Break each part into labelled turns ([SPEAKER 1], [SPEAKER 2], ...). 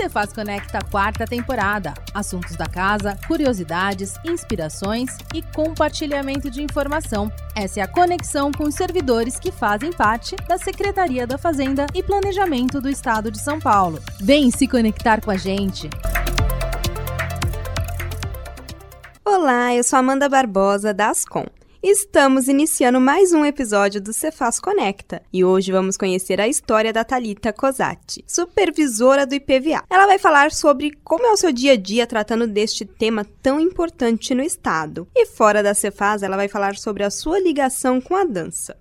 [SPEAKER 1] Cefaz Conecta quarta temporada. Assuntos da casa, curiosidades, inspirações e compartilhamento de informação. Essa é a conexão com os servidores que fazem parte da Secretaria da Fazenda e Planejamento do Estado de São Paulo. Vem se conectar com a gente.
[SPEAKER 2] Olá, eu sou Amanda Barbosa da Ascom. Estamos iniciando mais um episódio do Cefaz Conecta e hoje vamos conhecer a história da Talita Cosati, supervisora do IPVA. Ela vai falar sobre como é o seu dia a dia tratando deste tema tão importante no estado. E fora da Cefaz, ela vai falar sobre a sua ligação com a dança.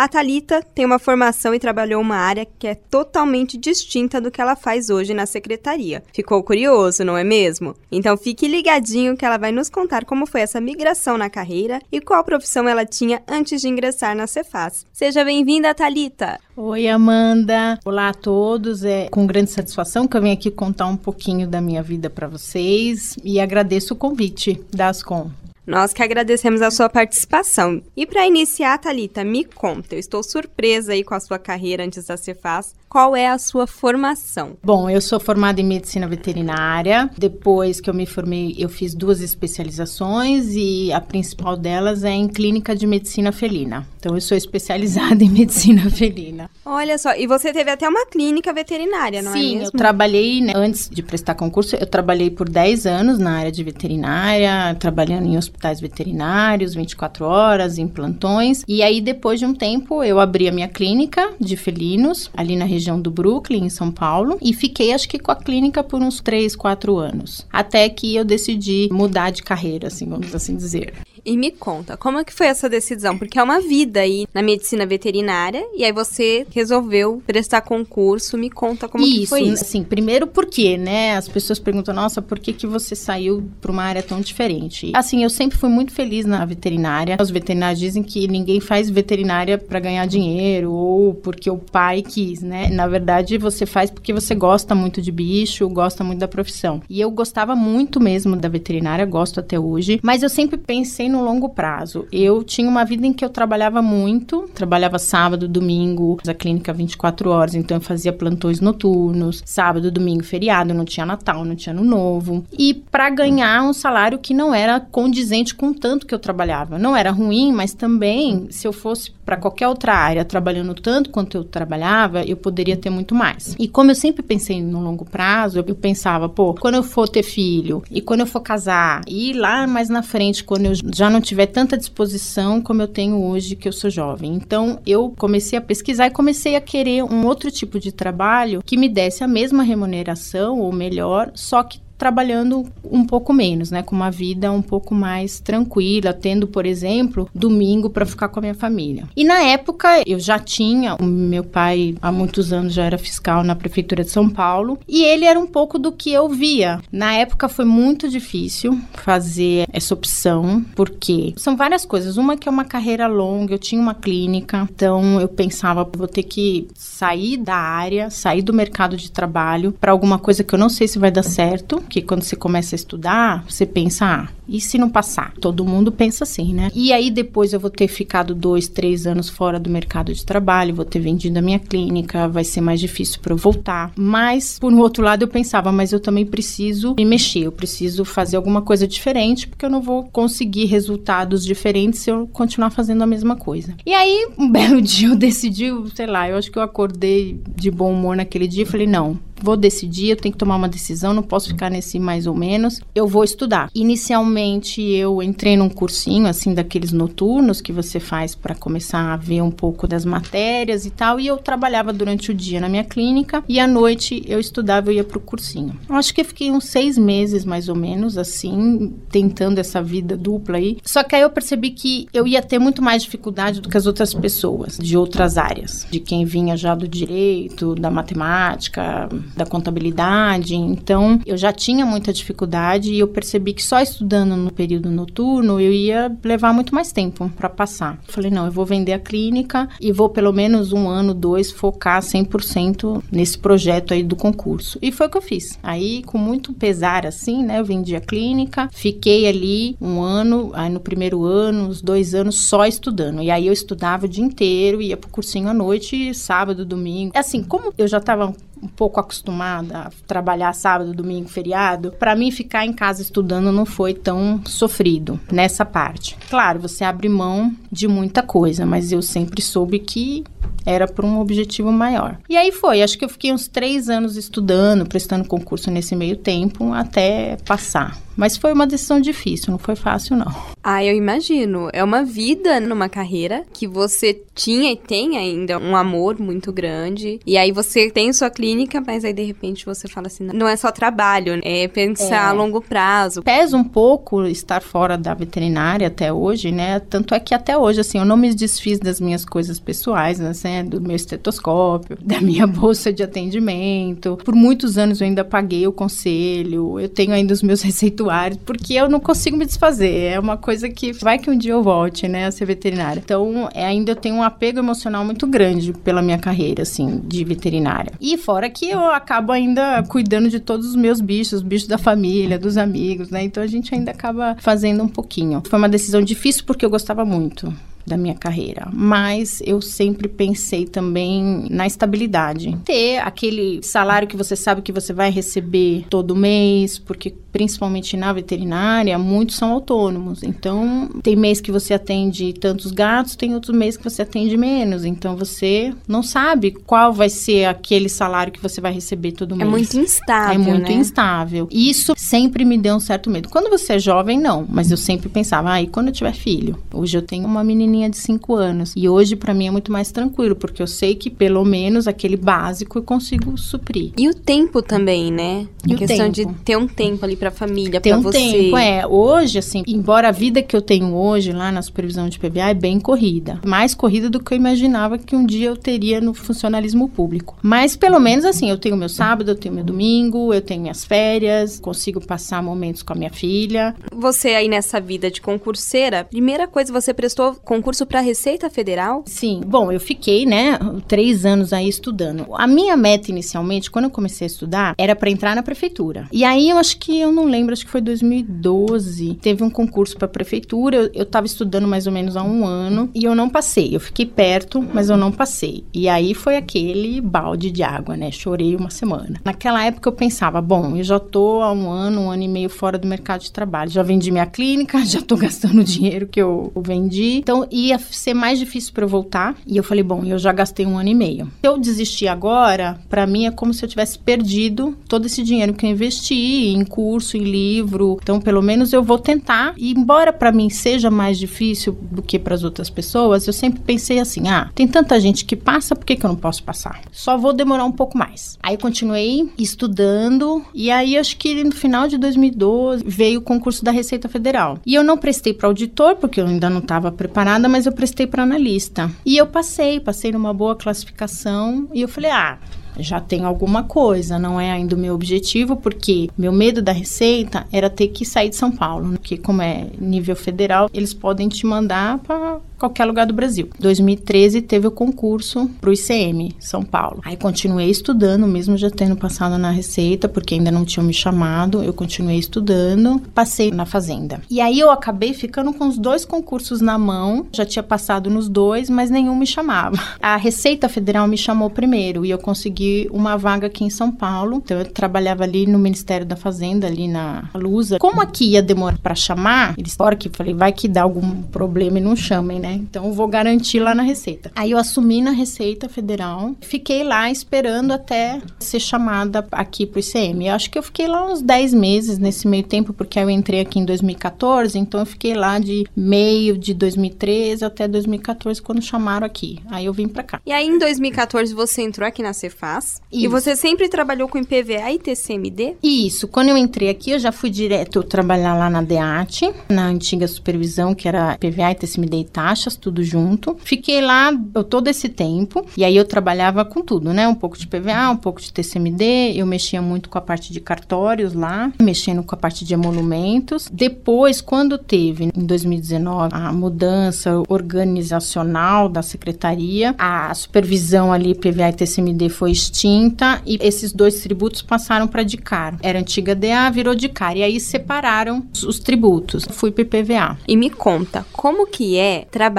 [SPEAKER 2] A Talita tem uma formação e trabalhou uma área que é totalmente distinta do que ela faz hoje na secretaria. Ficou curioso, não é mesmo? Então fique ligadinho que ela vai nos contar como foi essa migração na carreira e qual profissão ela tinha antes de ingressar na Cefaz. Seja bem-vinda, Talita.
[SPEAKER 3] Oi, Amanda. Olá a todos. É com grande satisfação que eu venho aqui contar um pouquinho da minha vida para vocês e agradeço o convite da Ascom.
[SPEAKER 2] Nós que agradecemos a sua participação. E para iniciar, Talita, me conta. Eu estou surpresa aí com a sua carreira antes da Cefaz. Qual é a sua formação?
[SPEAKER 3] Bom, eu sou formada em medicina veterinária. Depois que eu me formei, eu fiz duas especializações e a principal delas é em clínica de medicina felina. Então, eu sou especializada em medicina felina.
[SPEAKER 2] Olha só, e você teve até uma clínica veterinária, não
[SPEAKER 3] Sim,
[SPEAKER 2] é mesmo?
[SPEAKER 3] Sim, eu trabalhei, né, antes de prestar concurso, eu trabalhei por 10 anos na área de veterinária, trabalhando em hospitais veterinários, 24 horas, em plantões. E aí, depois de um tempo, eu abri a minha clínica de felinos, ali na região do Brooklyn, em São Paulo, e fiquei acho que com a clínica por uns 3, 4 anos. Até que eu decidi mudar de carreira, assim, vamos assim dizer.
[SPEAKER 2] E me conta, como é que foi essa decisão? Porque é uma vida aí na medicina veterinária, e aí você resolveu prestar concurso. Me conta como
[SPEAKER 3] isso,
[SPEAKER 2] que foi isso.
[SPEAKER 3] Assim, primeiro porque, né? As pessoas perguntam, nossa, por que, que você saiu para uma área tão diferente? Assim, eu sempre fui muito feliz na veterinária. Os veterinários dizem que ninguém faz veterinária para ganhar dinheiro ou porque o pai quis, né? Na verdade, você faz porque você gosta muito de bicho, gosta muito da profissão. E eu gostava muito mesmo da veterinária, gosto até hoje, mas eu sempre pensei no longo prazo. Eu tinha uma vida em que eu trabalhava muito, trabalhava sábado, domingo, a clínica 24 horas, então eu fazia plantões noturnos, sábado, domingo, feriado, não tinha Natal, não tinha Ano Novo. E para ganhar um salário que não era condizente com o tanto que eu trabalhava. Não era ruim, mas também se eu fosse para qualquer outra área trabalhando tanto quanto eu trabalhava, eu poderia ter muito mais. E como eu sempre pensei no longo prazo, eu pensava, pô, quando eu for ter filho e quando eu for casar e lá mais na frente, quando eu já não tiver tanta disposição como eu tenho hoje, que eu sou jovem. Então, eu comecei a pesquisar e comecei a querer um outro tipo de trabalho que me desse a mesma remuneração ou melhor, só que trabalhando um pouco menos, né, com uma vida um pouco mais tranquila, tendo, por exemplo, domingo para ficar com a minha família. E na época eu já tinha, o meu pai há muitos anos já era fiscal na prefeitura de São Paulo, e ele era um pouco do que eu via. Na época foi muito difícil fazer essa opção, porque são várias coisas. Uma que é uma carreira longa, eu tinha uma clínica, então eu pensava, vou ter que sair da área, sair do mercado de trabalho para alguma coisa que eu não sei se vai dar certo porque quando você começa a estudar, você pensa, ah, e se não passar? Todo mundo pensa assim, né? E aí depois eu vou ter ficado dois, três anos fora do mercado de trabalho, vou ter vendido a minha clínica, vai ser mais difícil para eu voltar. Mas, por um outro lado, eu pensava, mas eu também preciso me mexer, eu preciso fazer alguma coisa diferente, porque eu não vou conseguir resultados diferentes se eu continuar fazendo a mesma coisa. E aí, um belo dia eu decidi, sei lá, eu acho que eu acordei de bom humor naquele dia e falei, não, vou decidir, eu tenho que tomar uma decisão, não posso ficar nesse mais ou menos. Eu vou estudar. Inicialmente eu entrei num cursinho assim daqueles noturnos que você faz para começar a ver um pouco das matérias e tal, e eu trabalhava durante o dia na minha clínica e à noite eu estudava, eu ia pro cursinho. Eu acho que eu fiquei uns seis meses mais ou menos assim, tentando essa vida dupla aí. Só que aí eu percebi que eu ia ter muito mais dificuldade do que as outras pessoas de outras áreas, de quem vinha já do direito, da matemática, da contabilidade, então eu já tinha muita dificuldade e eu percebi que só estudando no período noturno eu ia levar muito mais tempo para passar. Falei, não, eu vou vender a clínica e vou pelo menos um ano, dois, focar 100% nesse projeto aí do concurso. E foi o que eu fiz. Aí, com muito pesar assim, né, eu vendi a clínica, fiquei ali um ano, aí no primeiro ano, uns dois anos só estudando. E aí eu estudava o dia inteiro, ia pro cursinho à noite, sábado, domingo. Assim, como eu já estava um pouco acostumada a trabalhar sábado, domingo, feriado, para mim ficar em casa estudando não foi tão sofrido nessa parte. Claro, você abre mão de muita coisa, mas eu sempre soube que era por um objetivo maior. E aí foi, acho que eu fiquei uns três anos estudando, prestando concurso nesse meio tempo, até passar. Mas foi uma decisão difícil, não foi fácil, não.
[SPEAKER 2] Ah, eu imagino. É uma vida numa carreira que você tinha e tem ainda um amor muito grande. E aí você tem sua clínica, mas aí de repente você fala assim: não é só trabalho, é pensar é. a longo prazo.
[SPEAKER 3] Pesa um pouco estar fora da veterinária até hoje, né? Tanto é que até hoje, assim, eu não me desfiz das minhas coisas pessoais, né? Do meu estetoscópio, da minha bolsa de atendimento. Por muitos anos eu ainda paguei o conselho, eu tenho ainda os meus receituários porque eu não consigo me desfazer. É uma coisa que vai que um dia eu volte, né, a ser veterinária. Então, é, ainda eu tenho um apego emocional muito grande pela minha carreira, assim, de veterinária. E fora que eu acabo ainda cuidando de todos os meus bichos, os bichos da família, dos amigos, né? Então a gente ainda acaba fazendo um pouquinho. Foi uma decisão difícil porque eu gostava muito da minha carreira, mas eu sempre pensei também na estabilidade. Ter aquele salário que você sabe que você vai receber todo mês, porque principalmente na veterinária, muitos são autônomos. Então, tem mês que você atende tantos gatos, tem outros meses que você atende menos. Então, você não sabe qual vai ser aquele salário que você vai receber todo é mês.
[SPEAKER 2] É muito instável,
[SPEAKER 3] É muito
[SPEAKER 2] né?
[SPEAKER 3] instável. Isso sempre me deu um certo medo. Quando você é jovem, não. Mas eu sempre pensava, ah, e quando eu tiver filho? Hoje eu tenho uma menininha de 5 anos. E hoje, para mim, é muito mais tranquilo, porque eu sei que pelo menos aquele básico eu consigo suprir.
[SPEAKER 2] E o tempo também, né?
[SPEAKER 3] E
[SPEAKER 2] a questão
[SPEAKER 3] tempo.
[SPEAKER 2] de ter um tempo ali pra família, pra
[SPEAKER 3] um
[SPEAKER 2] você.
[SPEAKER 3] tempo, é. Hoje, assim, embora a vida que eu tenho hoje lá na supervisão de PVA é bem corrida. Mais corrida do que eu imaginava que um dia eu teria no funcionalismo público. Mas pelo menos, assim, eu tenho meu sábado, eu tenho meu domingo, eu tenho minhas férias, consigo passar momentos com a minha filha.
[SPEAKER 2] Você aí nessa vida de concurseira, primeira coisa, você prestou concurso pra Receita Federal?
[SPEAKER 3] Sim. Bom, eu fiquei, né, três anos aí estudando. A minha meta inicialmente, quando eu comecei a estudar, era para entrar na prefeitura. E aí eu acho que eu não lembro, acho que foi 2012. Teve um concurso para prefeitura. Eu, eu tava estudando mais ou menos há um ano e eu não passei. Eu fiquei perto, mas eu não passei. E aí foi aquele balde de água, né? Chorei uma semana. Naquela época eu pensava, bom, eu já tô há um ano, um ano e meio fora do mercado de trabalho. Já vendi minha clínica, já tô gastando o dinheiro que eu vendi. Então ia ser mais difícil para eu voltar. E eu falei, bom, eu já gastei um ano e meio. Se eu desistir agora, para mim é como se eu tivesse perdido todo esse dinheiro que eu investi em curso, em livro. Então, pelo menos eu vou tentar. E embora para mim seja mais difícil do que para as outras pessoas, eu sempre pensei assim: ah, tem tanta gente que passa, por que, que eu não posso passar? Só vou demorar um pouco mais. Aí continuei estudando e aí acho que no final de 2012 veio o concurso da Receita Federal. E eu não prestei para auditor porque eu ainda não estava preparada, mas eu prestei para analista. E eu passei, passei numa boa classificação e eu falei: "Ah, já tem alguma coisa, não é ainda o meu objetivo, porque meu medo da receita era ter que sair de São Paulo, né? porque como é nível federal, eles podem te mandar para qualquer lugar do Brasil. 2013 teve o concurso para o ICM, São Paulo. Aí continuei estudando, mesmo já tendo passado na receita, porque ainda não tinham me chamado, eu continuei estudando, passei na fazenda. E aí eu acabei ficando com os dois concursos na mão, já tinha passado nos dois, mas nenhum me chamava. A Receita Federal me chamou primeiro e eu consegui uma vaga aqui em São Paulo. Então eu trabalhava ali no Ministério da Fazenda, ali na Lusa. Como aqui ia demorar para chamar, eles fora que falei, vai que dá algum problema e não chamem, né? Então eu vou garantir lá na Receita. Aí eu assumi na Receita Federal, fiquei lá esperando até ser chamada aqui pro ICM. Eu acho que eu fiquei lá uns 10 meses nesse meio tempo, porque eu entrei aqui em 2014, então eu fiquei lá de meio de 2013 até 2014 quando chamaram aqui. Aí eu vim para cá.
[SPEAKER 2] E aí em 2014 você entrou aqui na Cefaz e você sempre trabalhou com IPVA e TCMD?
[SPEAKER 3] Isso, quando eu entrei aqui, eu já fui direto trabalhar lá na DEAT, na antiga supervisão, que era PVA e TCMD e taxa. Tudo junto. Fiquei lá todo esse tempo e aí eu trabalhava com tudo, né? Um pouco de PVA, um pouco de TCMD, eu mexia muito com a parte de cartórios lá, mexendo com a parte de emolumentos. Depois, quando teve em 2019 a mudança organizacional da secretaria, a supervisão ali PVA e TCMD foi extinta e esses dois tributos passaram para DICAR. Era antiga DA, virou DICAR e aí separaram os tributos. Fui para PVA.
[SPEAKER 2] E me conta, como que é trabalhar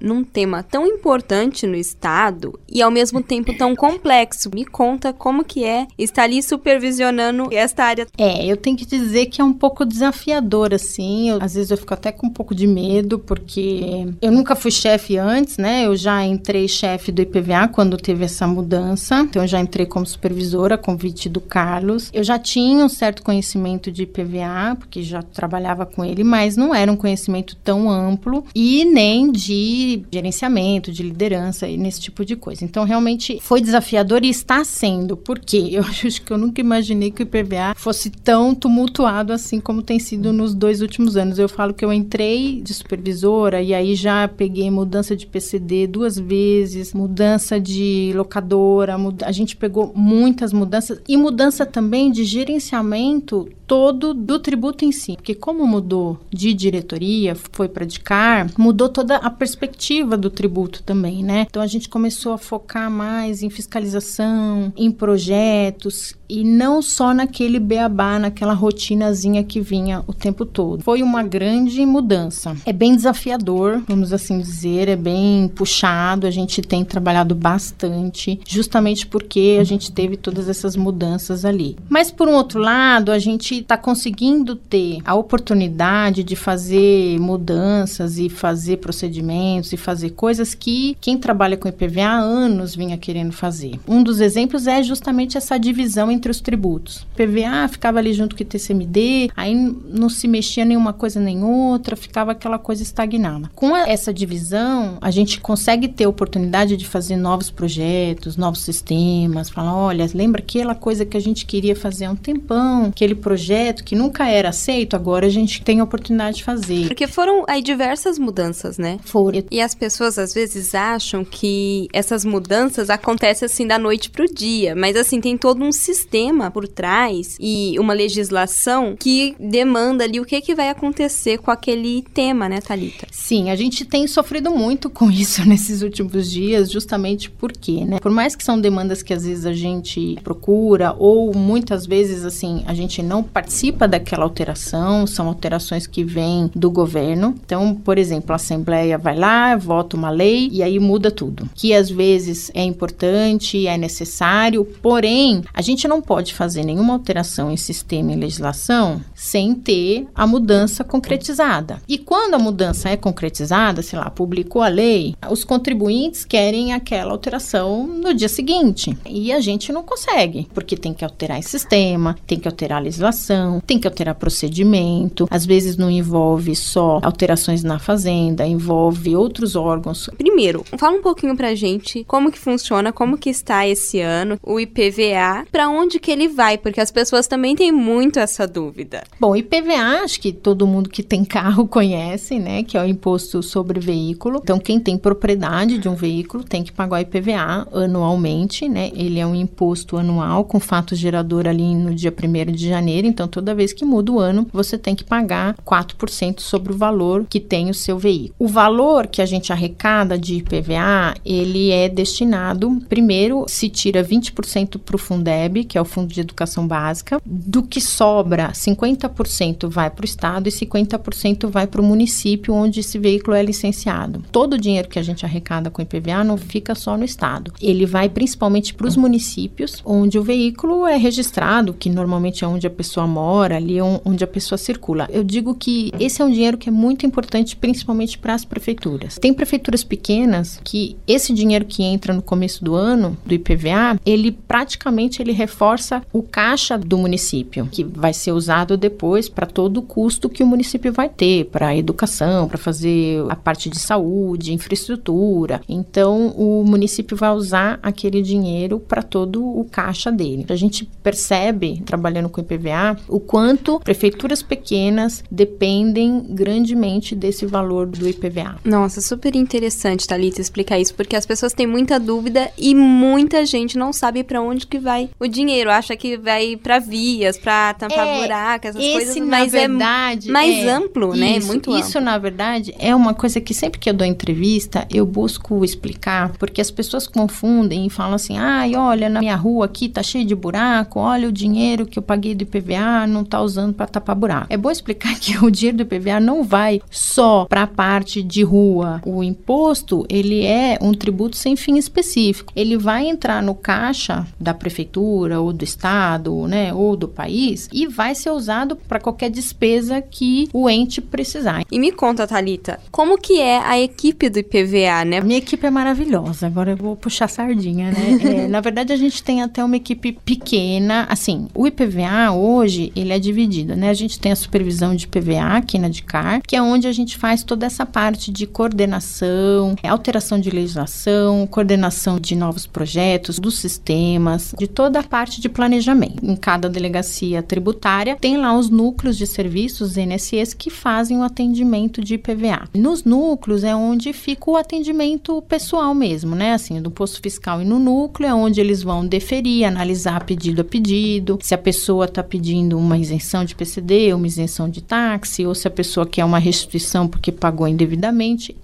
[SPEAKER 2] num tema tão importante no estado e ao mesmo tempo tão complexo? Me conta como que é estar ali supervisionando esta área.
[SPEAKER 3] É, eu tenho que dizer que é um pouco desafiador assim. Eu, às vezes eu fico até com um pouco de medo porque eu nunca fui chefe antes, né? Eu já entrei chefe do IPVA quando teve essa mudança. Então eu já entrei como supervisora, convite do Carlos. Eu já tinha um certo conhecimento de IPVA, porque já trabalhava com ele, mas não era um conhecimento tão amplo e nem de gerenciamento, de liderança e nesse tipo de coisa. Então realmente foi desafiador e está sendo, porque eu acho que eu nunca imaginei que o IPVA fosse tão tumultuado assim como tem sido nos dois últimos anos. Eu falo que eu entrei de supervisora e aí já peguei mudança de PCD duas vezes, mudança de locadora, a gente pegou muitas mudanças e mudança também de gerenciamento todo do tributo em si, porque como mudou de diretoria, foi para DICAR, mudou toda a perspectiva do tributo também, né? Então a gente começou a focar mais em fiscalização, em projetos e não só naquele beabá, naquela rotinazinha que vinha o tempo todo. Foi uma grande mudança. É bem desafiador, vamos assim dizer, é bem puxado, a gente tem trabalhado bastante, justamente porque a gente teve todas essas mudanças ali. Mas por um outro lado, a gente está conseguindo ter a oportunidade de fazer mudanças e fazer procedimentos e fazer coisas que quem trabalha com IPVA há anos vinha querendo fazer. Um dos exemplos é justamente essa divisão entre os tributos. PVA ficava ali junto com o TCMD, aí não se mexia nenhuma coisa nem outra, ficava aquela coisa estagnada. Com essa divisão, a gente consegue ter oportunidade de fazer novos projetos, novos sistemas, falar, olha, lembra aquela coisa que a gente queria fazer há um tempão, aquele projeto que nunca era aceito, agora a gente tem a oportunidade de fazer.
[SPEAKER 2] Porque foram aí diversas mudanças, né?
[SPEAKER 3] Foram.
[SPEAKER 2] E as pessoas às vezes acham que essas mudanças acontecem assim da noite pro dia, mas assim tem todo um sistema por trás e uma legislação que demanda ali o que que vai acontecer com aquele tema, né, Talita?
[SPEAKER 3] Sim, a gente tem sofrido muito com isso nesses últimos dias, justamente porque, né? Por mais que são demandas que às vezes a gente procura ou muitas vezes assim a gente não participa daquela alteração, são alterações que vêm do governo. Então, por exemplo, a Assembleia vai lá, vota uma lei e aí muda tudo. Que às vezes é importante, é necessário, porém, a gente não pode fazer nenhuma alteração em sistema e legislação sem ter a mudança concretizada. E quando a mudança é concretizada, sei lá, publicou a lei, os contribuintes querem aquela alteração no dia seguinte. E a gente não consegue, porque tem que alterar esse sistema, tem que alterar a legislação, tem que alterar procedimento. Às vezes não envolve só alterações na fazenda, envolve outros órgãos.
[SPEAKER 2] Primeiro, fala um pouquinho pra gente como que funciona, como que está esse ano o IPVA, para onde que ele vai, porque as pessoas também têm muito essa dúvida.
[SPEAKER 3] Bom, IPVA, acho que todo mundo que tem carro conhece, né, que é o imposto sobre veículo. Então, quem tem propriedade de um veículo tem que pagar o IPVA anualmente, né? Ele é um imposto anual com fato gerador ali no dia 1 de janeiro, então toda vez que muda o ano, você tem que pagar 4% sobre o valor que tem o seu veículo. O valor que a gente arrecada de IPVA, ele é destinado, primeiro, se tira 20% para o Fundeb, que é o Fundo de Educação Básica, do que sobra, 50% vai para o Estado e 50% vai para o município onde esse veículo é licenciado. Todo o dinheiro que a gente arrecada com IPVA não fica só no Estado. Ele vai principalmente para os municípios onde o veículo é registrado, que normalmente é onde a pessoa mora, ali onde a pessoa circula. Eu digo que esse é um dinheiro que é muito importante, principalmente para as prefeituras. Tem prefeituras pequenas que esse dinheiro que entra no começo do ano, do IPVA, ele praticamente ele reforça o caixa do município, que vai ser usado depois para todo o custo que o município vai ter, para educação, para fazer a parte de saúde, infraestrutura. Então, o município vai usar aquele dinheiro para todo o caixa dele. A gente percebe, trabalhando com IPVA, o quanto prefeituras pequenas dependem grandemente desse valor do IPVA.
[SPEAKER 2] Nossa, super interessante, Thalita, explicar isso, porque as pessoas têm muita dúvida e muita gente não sabe para onde que vai o dinheiro. Acha que vai para vias, para tampar é, buraco, essas
[SPEAKER 3] esse,
[SPEAKER 2] coisas,
[SPEAKER 3] mas é verdade,
[SPEAKER 2] é mais amplo, né?
[SPEAKER 3] Isso,
[SPEAKER 2] Muito
[SPEAKER 3] Isso, na verdade, é uma coisa que sempre que eu dou entrevista, eu busco explicar, porque as pessoas confundem e falam assim, ai, olha, na minha rua aqui tá cheio de buraco, olha o dinheiro que eu paguei do IPVA, não tá usando para tapar buraco. É bom explicar que o dinheiro do IPVA não vai só para a parte de rua. O imposto, ele é um tributo sem fim específico. Ele vai entrar no caixa da prefeitura ou do estado, né, ou do país e vai ser usado para qualquer despesa que o ente precisar.
[SPEAKER 2] E me conta, Talita, como que é a equipe do IPVA, né?
[SPEAKER 3] Minha equipe é maravilhosa. Agora eu vou puxar sardinha, né? é, na verdade, a gente tem até uma equipe pequena. Assim, o IPVA hoje ele é dividido, né? A gente tem a supervisão de IPVA aqui na DICAR, que é onde a gente faz toda essa parte de coordenação, alteração de legislação, coordenação de novos projetos, dos sistemas, de toda a parte de planejamento. Em cada delegacia tributária tem lá os núcleos de serviços NSEs que fazem o atendimento de IPVA. Nos núcleos é onde fica o atendimento pessoal mesmo, né? Assim, do posto fiscal e no núcleo é onde eles vão deferir, analisar pedido a pedido, se a pessoa está pedindo uma isenção de PCD, uma isenção de táxi, ou se a pessoa quer uma restituição porque pagou indevidamente.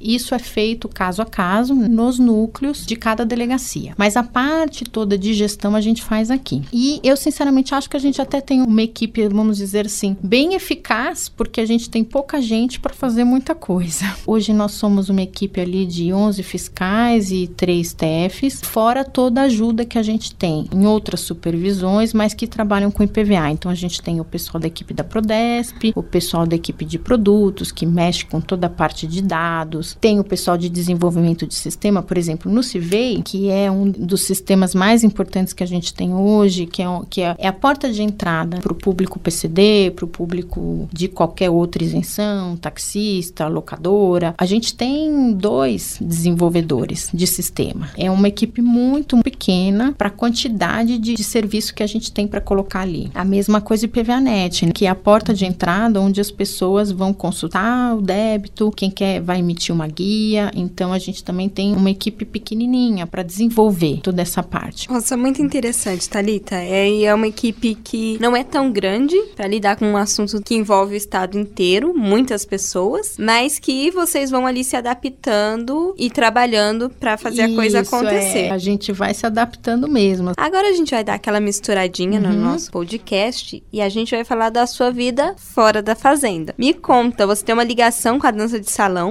[SPEAKER 3] Isso é feito caso a caso nos núcleos de cada delegacia. Mas a parte toda de gestão a gente faz aqui. E eu, sinceramente, acho que a gente até tem uma equipe, vamos dizer assim, bem eficaz, porque a gente tem pouca gente para fazer muita coisa. Hoje nós somos uma equipe ali de 11 fiscais e 3 TFs, fora toda a ajuda que a gente tem em outras supervisões, mas que trabalham com IPVA. Então a gente tem o pessoal da equipe da Prodesp, o pessoal da equipe de produtos, que mexe com toda a parte de dados, tem o pessoal de desenvolvimento de sistema, por exemplo, no Civei, que é um dos sistemas mais importantes que a gente tem hoje, que é, que é, é a porta de entrada para o público PCD, para o público de qualquer outra isenção, taxista, locadora. A gente tem dois desenvolvedores de sistema. É uma equipe muito pequena para a quantidade de, de serviço que a gente tem para colocar ali. A mesma coisa de PVANet, né? que é a porta de entrada onde as pessoas vão consultar o débito, quem quer vai emitir uma guia. Então a gente também tem uma equipe pequenininha para desenvolver toda essa parte.
[SPEAKER 2] Nossa, muito interessante, Talita. É, é uma equipe que não é tão grande para lidar com um assunto que envolve o estado inteiro, muitas pessoas, mas que vocês vão ali se adaptando e trabalhando para fazer Isso, a coisa acontecer.
[SPEAKER 3] É. A gente vai se adaptando mesmo.
[SPEAKER 2] Agora a gente vai dar aquela misturadinha uhum. no nosso podcast e a gente vai falar da sua vida fora da fazenda. Me conta, você tem uma ligação com a dança de salão?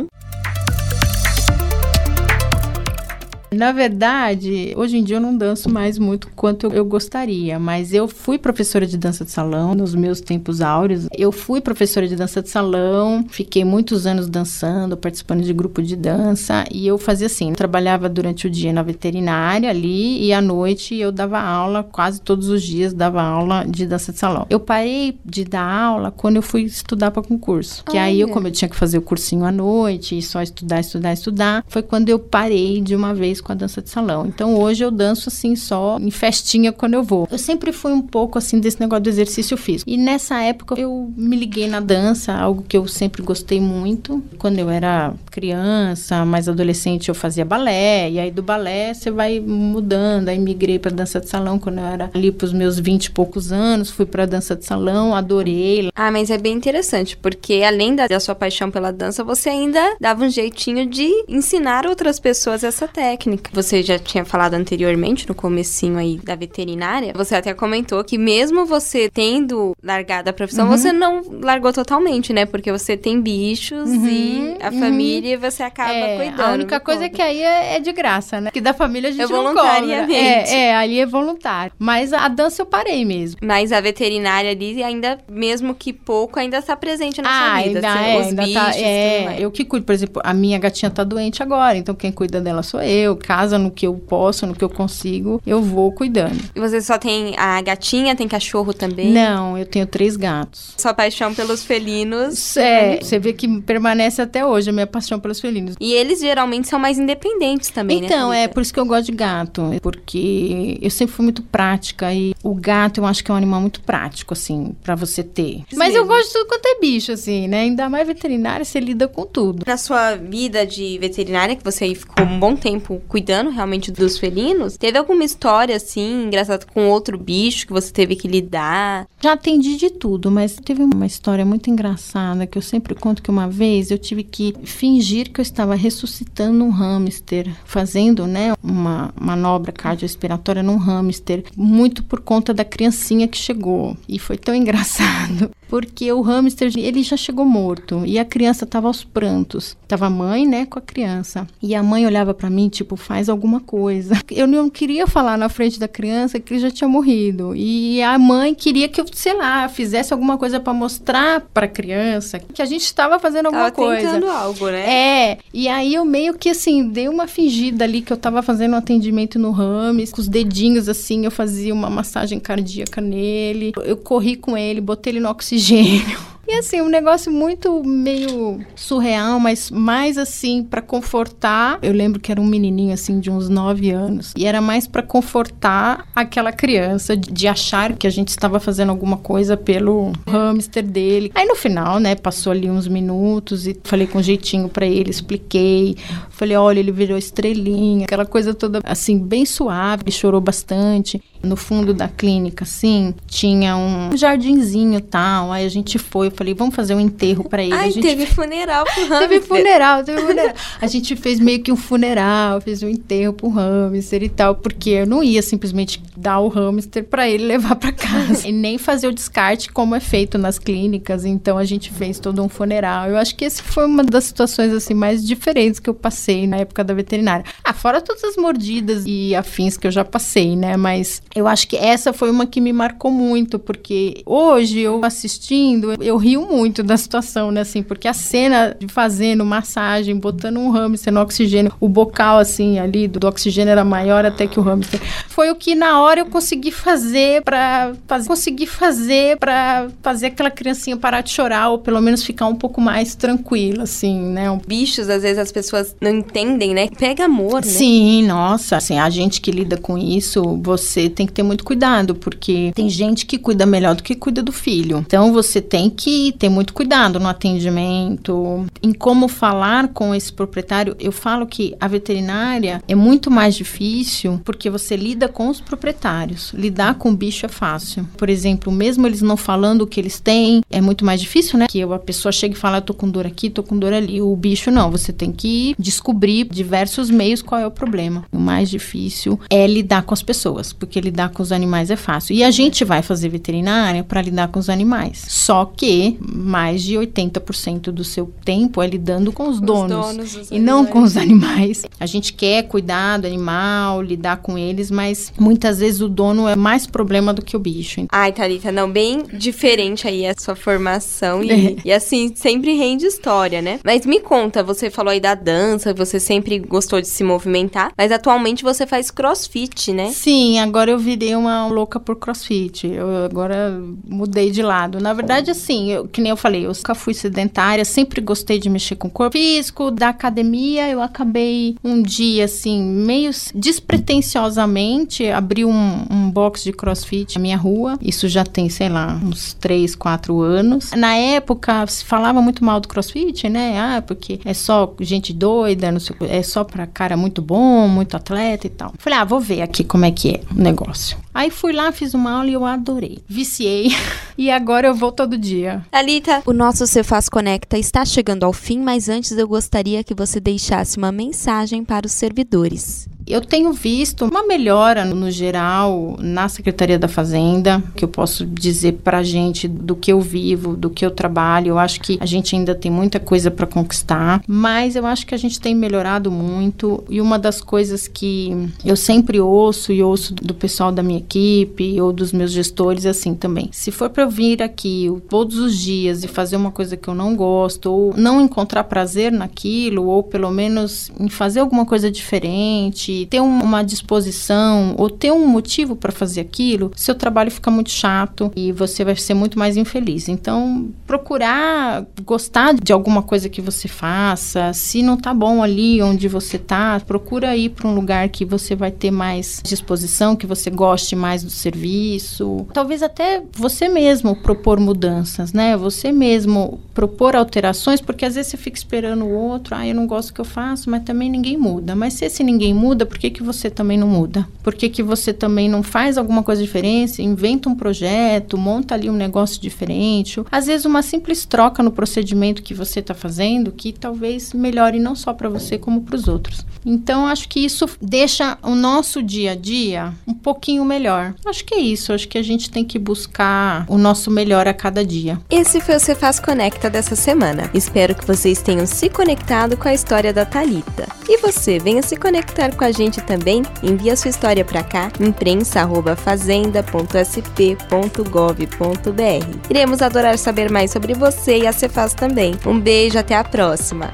[SPEAKER 3] Na verdade, hoje em dia eu não danço mais muito quanto eu, gostaria, mas eu fui professora de dança de salão nos meus tempos áureos. Eu fui professora de dança de salão, fiquei muitos anos dançando, participando de grupo de dança e eu fazia assim, trabalhava durante o dia na veterinária ali e à noite eu dava aula, quase todos os dias dava aula de dança de salão. Eu parei de dar aula quando eu fui estudar para concurso, que Olha. aí eu como eu tinha que fazer o cursinho à noite e só estudar, estudar, estudar, foi quando eu parei de uma vez com a dança de salão. Então hoje eu danço assim só em festinha quando eu vou. Eu sempre fui um pouco assim desse negócio do exercício físico. E nessa época eu me liguei na dança, algo que eu sempre gostei muito. Quando eu era criança, mais adolescente, eu fazia balé. E aí do balé você vai mudando. Aí migrei para dança de salão quando eu era ali pros meus 20 e poucos anos, fui para dança de salão, adorei.
[SPEAKER 2] Ah, mas é bem interessante, porque além da, da sua paixão pela dança, você ainda dava um jeitinho de ensinar outras pessoas essa técnica técnica. Você já tinha falado anteriormente, no comecinho aí da veterinária, você até comentou que mesmo você tendo largado a profissão, uhum. você não largou totalmente, né? Porque você tem bichos uhum, e a uhum. família e você acaba é, cuidando.
[SPEAKER 3] A única coisa é que aí é, é, de graça, né? Que da família a gente é não
[SPEAKER 2] voluntariamente.
[SPEAKER 3] É, é, ali é voluntário. Mas a dança eu parei mesmo.
[SPEAKER 2] Mas a veterinária ali ainda, mesmo que pouco, ainda está presente na ah, sua vida.
[SPEAKER 3] Ainda, é, ainda tá, bichos, tá, é, eu que cuido, por exemplo, a minha gatinha tá doente agora, então quem cuida dela sou eu casa no que eu posso, no que eu consigo, eu vou cuidando.
[SPEAKER 2] E você só tem a gatinha, tem cachorro também?
[SPEAKER 3] Não, eu tenho três gatos.
[SPEAKER 2] Sua paixão pelos felinos.
[SPEAKER 3] É, você vê que permanece até hoje a minha paixão pelos felinos.
[SPEAKER 2] E eles geralmente são mais independentes também,
[SPEAKER 3] então,
[SPEAKER 2] né?
[SPEAKER 3] é por isso que eu gosto de gato, porque eu sempre fui muito prática e o gato eu acho que é um animal muito prático, assim, para você ter. Mas eu gosto de tudo quanto é bicho, assim, né? Ainda mais veterinária, você lida com tudo.
[SPEAKER 2] Na sua vida de veterinária, que você ficou um bom tempo cuidando realmente dos felinos, teve alguma história, assim, engraçada com outro bicho que você teve que lidar?
[SPEAKER 3] Já atendi de tudo, mas teve uma história muito engraçada que eu sempre conto que uma vez eu tive que fingir que eu estava ressuscitando um hamster, fazendo, né, uma manobra cardiorrespiratória num hamster, muito por conta da criancinha que chegou. E foi tão engraçado porque o hamster ele já chegou morto e a criança estava aos prantos. Tava a mãe, né, com a criança. E a mãe olhava para mim, tipo, faz alguma coisa. Eu não queria falar na frente da criança que ele já tinha morrido. E a mãe queria que eu, sei lá, fizesse alguma coisa para mostrar para a criança que a gente estava fazendo alguma
[SPEAKER 2] tava
[SPEAKER 3] coisa.
[SPEAKER 2] tentando algo, né?
[SPEAKER 3] É. E aí eu meio que assim, dei uma fingida ali que eu tava fazendo um atendimento no hamster, com os dedinhos assim, eu fazia uma massagem cardíaca nele. Eu corri com ele, botei ele no oxigênio oxigênio. E assim, um negócio muito meio surreal, mas mais assim para confortar. Eu lembro que era um menininho assim de uns 9 anos e era mais para confortar aquela criança de achar que a gente estava fazendo alguma coisa pelo hamster dele. Aí no final, né, passou ali uns minutos e falei com jeitinho para ele, expliquei. Falei, olha, ele virou estrelinha, aquela coisa toda assim bem suave, chorou bastante. No fundo da clínica, assim, tinha um jardinzinho tal. Aí a gente foi, eu falei, vamos fazer um enterro para ele.
[SPEAKER 2] Ai,
[SPEAKER 3] a gente
[SPEAKER 2] teve funeral pro hamster.
[SPEAKER 3] Teve funeral, teve funeral. A gente fez meio que um funeral, fez um enterro pro hamster e tal, porque eu não ia simplesmente dar o hamster para ele levar para casa e nem fazer o descarte como é feito nas clínicas. Então a gente fez todo um funeral. Eu acho que esse foi uma das situações assim mais diferentes que eu passei na época da veterinária. Ah, fora todas as mordidas e afins que eu já passei, né? Mas eu acho que essa foi uma que me marcou muito, porque hoje eu assistindo, eu rio muito da situação, né, assim, porque a cena de fazendo massagem, botando um hamster no oxigênio, o bocal, assim, ali do, do oxigênio era maior até que o hamster, foi o que na hora eu consegui fazer para fazer, conseguir fazer para fazer aquela criancinha parar de chorar ou pelo menos ficar um pouco mais tranquila, assim, né?
[SPEAKER 2] Bichos, às vezes as pessoas não entendem, né? Pega amor, né?
[SPEAKER 3] Sim, nossa, assim, a gente que lida com isso, você tem que ter muito cuidado, porque tem gente que cuida melhor do que cuida do filho. Então você tem que ter muito cuidado no atendimento, em como falar com esse proprietário. Eu falo que a veterinária é muito mais difícil porque você lida com os proprietários. Lidar com o bicho é fácil. Por exemplo, mesmo eles não falando o que eles têm, é muito mais difícil, né? Que a pessoa chega e fala, tô com dor aqui, tô com dor ali. O bicho não, você tem que descobrir diversos meios qual é o problema. O mais difícil é lidar com as pessoas, porque lidar com os animais é fácil. E a gente vai fazer veterinária para lidar com os animais. Só que mais de 80% do seu tempo é lidando com os donos,
[SPEAKER 2] donos os
[SPEAKER 3] e não com os animais. A gente quer cuidar do animal, lidar com eles, mas muitas vezes o dono é mais problema do que o bicho.
[SPEAKER 2] Ai, Thalita, não, bem diferente aí a sua formação e,
[SPEAKER 3] É.
[SPEAKER 2] e assim, sempre rende história, né? Mas me conta, você falou aí da dança, você sempre gostou de se movimentar, mas atualmente você faz crossfit, né?
[SPEAKER 3] Sim, agora eu virei uma louca por crossfit. Eu agora mudei de lado. Na verdade, assim, eu, que nem eu falei, eu nunca fui sedentária, sempre gostei de mexer com o corpo físico, da academia. Eu acabei um dia, assim, meio despretensiosamente, abri um, um box de crossfit na minha rua. Isso já tem, sei lá, uns 3, 4 anos. Na época, se falava muito mal do crossfit, né? Ah, porque é só gente doida, não sei, é só pra cara muito bom, muito atleta e tal. Falei, ah, vou ver aqui como é que é o negócio. Aí fui lá, fiz uma aula e eu adorei. Viciei. e agora eu vou todo dia.
[SPEAKER 2] Thalita,
[SPEAKER 4] O nosso Cefaz Conecta está chegando ao fim, mas antes eu gostaria que você deixasse uma mensagem para os servidores.
[SPEAKER 3] Eu tenho visto uma melhora no geral na Secretaria da Fazenda, que eu posso dizer pra gente do que eu vivo, do que eu trabalho. Eu acho que a gente ainda tem muita coisa para conquistar, mas eu acho que a gente tem melhorado muito. E uma das coisas que eu sempre ouço e ouço do pessoal da minha equipe ou dos meus gestores é assim também. Se for para eu vir aqui todos os dias e fazer uma coisa que eu não gosto ou não encontrar prazer naquilo ou pelo menos em fazer alguma coisa diferente ter um, uma disposição ou ter um motivo para fazer aquilo, seu trabalho fica muito chato e você vai ser muito mais infeliz. Então, procurar gostar de alguma coisa que você faça, se não tá bom ali onde você tá, procura ir para um lugar que você vai ter mais disposição, que você goste mais do serviço. Talvez até você mesmo propor mudanças, né? Você mesmo propor alterações, porque às vezes você fica esperando o outro, ah, eu não gosto do que eu faço, mas também ninguém muda. Mas se esse ninguém muda, por que, que você também não muda? Por que, que você também não faz alguma coisa diferente, inventa um projeto, monta ali um negócio diferente? Às vezes uma simples troca no procedimento que você está fazendo, que talvez melhore não só para você, como para os outros. Então, acho que isso deixa o nosso dia a dia um pouquinho melhor. Acho que é isso. Acho que a gente tem que buscar o nosso melhor a cada dia.
[SPEAKER 2] Esse foi o Cefaz Conecta dessa semana. Espero que vocês tenham se conectado com a história da Talita. E você, venha se conectar com a gente também. Envie a sua história para cá, imprensa@fazenda.sp.gov.br. Iremos adorar saber mais sobre você e a Cefaz também. Um beijo, até a próxima.